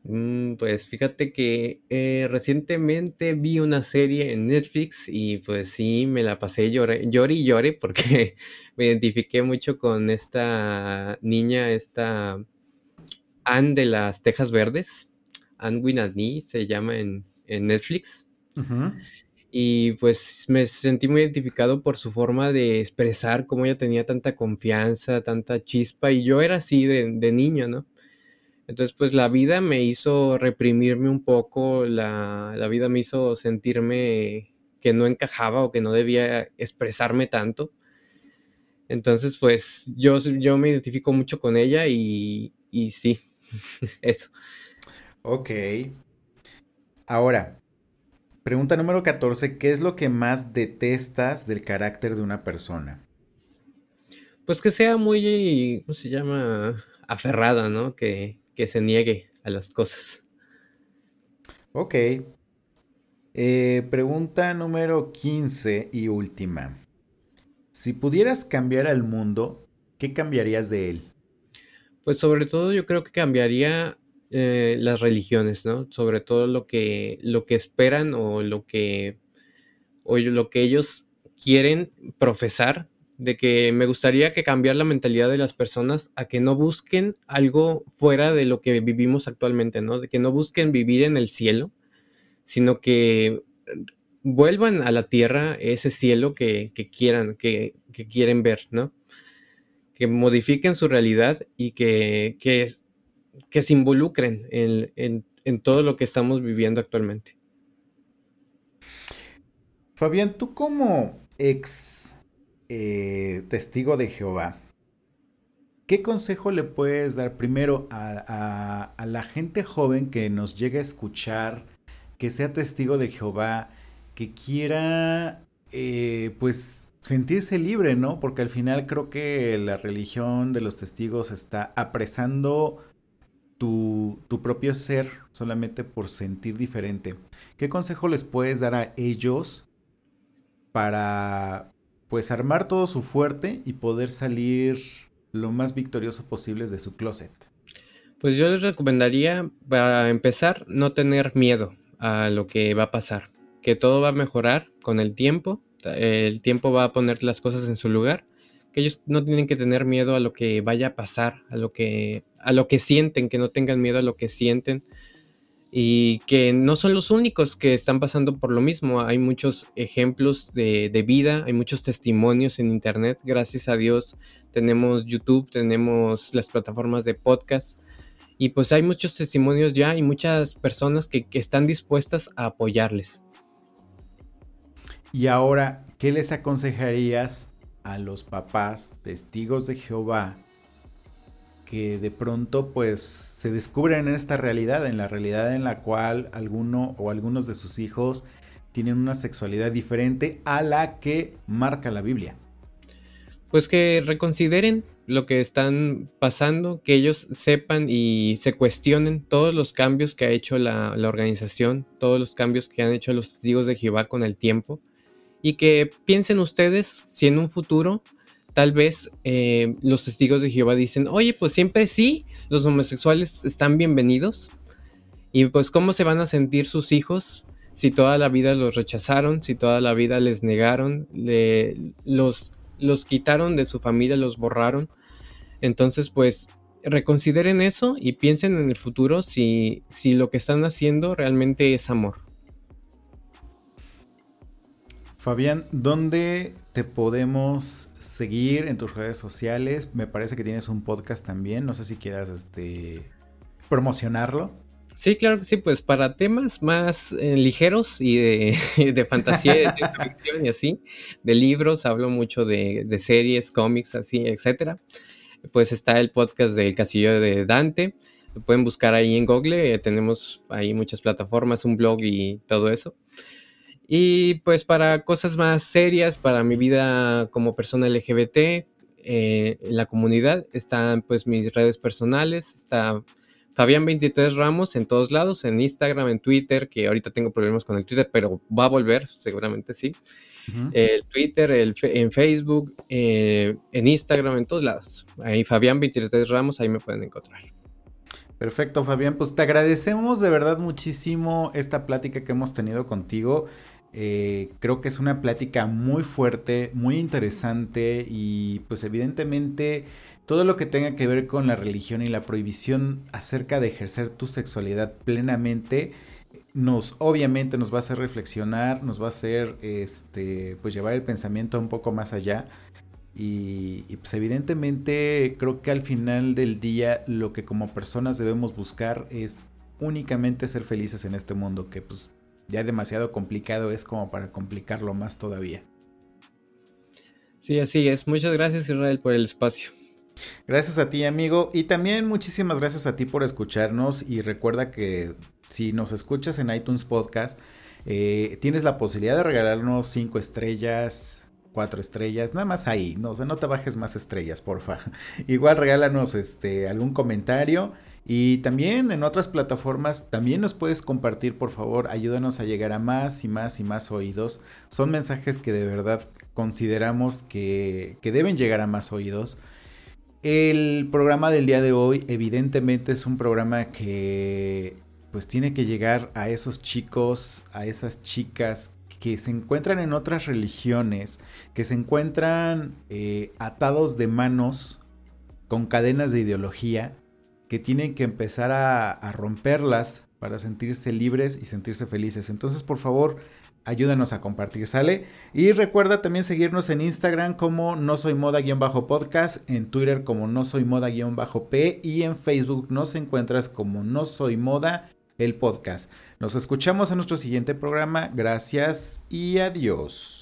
Mm, pues fíjate que eh, recientemente vi una serie en Netflix y pues sí, me la pasé lloré, lloré y lloré porque [LAUGHS] me identifiqué mucho con esta niña, esta Anne de las Tejas Verdes, Anne Winadni se llama en, en Netflix. Y pues me sentí muy identificado por su forma de expresar cómo ella tenía tanta confianza, tanta chispa, y yo era así de, de niño, ¿no? Entonces, pues la vida me hizo reprimirme un poco, la, la, vida me hizo sentirme que no encajaba o que no debía expresarme tanto. Entonces, pues yo, yo me identifico mucho con ella y, y sí, [LAUGHS] eso. Ok. Ahora, pregunta número 14, ¿qué es lo que más detestas del carácter de una persona? Pues que sea muy, ¿cómo se llama? Aferrada, ¿no? Que, que se niegue a las cosas. Ok. Eh, pregunta número 15 y última. Si pudieras cambiar al mundo, ¿qué cambiarías de él? Pues sobre todo yo creo que cambiaría eh, las religiones, ¿no? Sobre todo lo que, lo que esperan o lo que, o lo que ellos quieren profesar de que me gustaría que cambiar la mentalidad de las personas a que no busquen algo fuera de lo que vivimos actualmente, ¿no? De que no busquen vivir en el cielo, sino que vuelvan a la tierra ese cielo que, quieran, que, que, quieren ver, ¿no? Que modifiquen su realidad y que, que, que se involucren en, en, en todo lo que estamos viviendo actualmente. Fabián, tú como ex eh, testigo de Jehová, ¿qué consejo le puedes dar primero a, a, a, la gente joven que nos llega a escuchar, que sea testigo de Jehová, que quiera eh, pues sentirse libre, ¿no? Porque al final creo que la religión de los testigos está apresando tu, propio ser solamente por sentir diferente. ¿Qué consejo les puedes dar a ellos para pues armar todo su fuerte y poder salir lo más victorioso posible de su closet? Pues yo les recomendaría, para empezar, no tener miedo a lo que va a pasar, que todo va a mejorar con el tiempo, el tiempo va a poner las cosas en su lugar, que ellos no tienen que tener miedo a lo que vaya a pasar, a lo que, a lo que sienten, que no tengan miedo a lo que sienten, y que no son los únicos que están pasando por lo mismo. Hay muchos ejemplos de, de, vida, hay muchos testimonios en Internet. Gracias a Dios tenemos YouTube, tenemos las plataformas de podcast y pues hay muchos testimonios ya y muchas personas que, que están dispuestas a apoyarles. Y ahora, ¿qué les aconsejarías a los papás testigos de Jehová que de pronto pues se descubren en esta realidad, en la realidad en la cual alguno o algunos de sus hijos tienen una sexualidad diferente a la que marca la Biblia. Pues que reconsideren lo que están pasando, que ellos sepan y se cuestionen todos los cambios que ha hecho la, la organización, todos los cambios que han hecho los testigos de Jehová con el tiempo, y que piensen ustedes si en un futuro tal vez eh, los testigos de Jehová dicen, oye, pues siempre sí, los homosexuales están bienvenidos, y pues cómo se van a sentir sus hijos si toda la vida los rechazaron, si toda la vida les negaron, le, los, los quitaron de su familia, los borraron. Entonces, pues reconsideren eso y piensen en el futuro si, si lo que están haciendo realmente es amor. Fabián, ¿dónde te podemos seguir en tus redes sociales? Me parece que tienes un podcast también, no sé si quieras este, promocionarlo. Sí, claro que sí, pues para temas más eh, ligeros y de, [LAUGHS] de fantasía, de ficción y así, de libros, hablo mucho de, de series, cómics, así, etcétera. Pues está el podcast del Castillo de Dante, lo pueden buscar ahí en Google, eh, tenemos ahí muchas plataformas, un blog y todo eso. Y pues para cosas más serias, para mi vida como persona LGBT, eh, en la comunidad, están pues mis redes personales, está Fabián23 Ramos en todos lados, en Instagram, en Twitter, que ahorita tengo problemas con el Twitter, pero va a volver, seguramente sí. Uh -huh. El Twitter, el, en Facebook, eh, en Instagram, en todos lados. Ahí Fabián23 Ramos, ahí me pueden encontrar. Perfecto, Fabián. Pues te agradecemos de verdad muchísimo esta plática que hemos tenido contigo. Eh, creo que es una plática muy fuerte, muy interesante y pues evidentemente todo lo que tenga que ver con la religión y la prohibición acerca de ejercer tu sexualidad plenamente nos obviamente nos va a hacer reflexionar, nos va a hacer este pues llevar el pensamiento un poco más allá. Y, y, pues evidentemente creo que al final del día lo que como personas debemos buscar es únicamente ser felices en este mundo que pues ya demasiado complicado es como para complicarlo más todavía. Sí, así es. Muchas gracias Israel por el espacio. Gracias a ti amigo y también muchísimas gracias a ti por escucharnos y recuerda que si nos escuchas en iTunes Podcast eh, tienes la posibilidad de regalarnos 5 estrellas, cuatro estrellas, nada más ahí, no, o sea, no te bajes más estrellas, porfa. [LAUGHS] Igual regálanos este algún comentario y también en otras plataformas también nos puedes compartir, por favor, ayúdanos a llegar a más y más y más oídos. Son mensajes que de verdad consideramos que, que deben llegar a más oídos. El programa del día de hoy evidentemente es un programa que pues tiene que llegar a esos chicos, a esas chicas que se encuentran en otras religiones, que se encuentran eh, atados de manos con cadenas de ideología, que tienen que empezar a, romperlas para sentirse libres y sentirse felices. Entonces, por favor, ayúdanos a compartir, ¿sale? Y recuerda también seguirnos en Instagram como no soy moda-podcast, en Twitter como no soy moda-p y en Facebook nos encuentras como no soy moda el podcast. Nos escuchamos en nuestro siguiente programa. Gracias y adiós.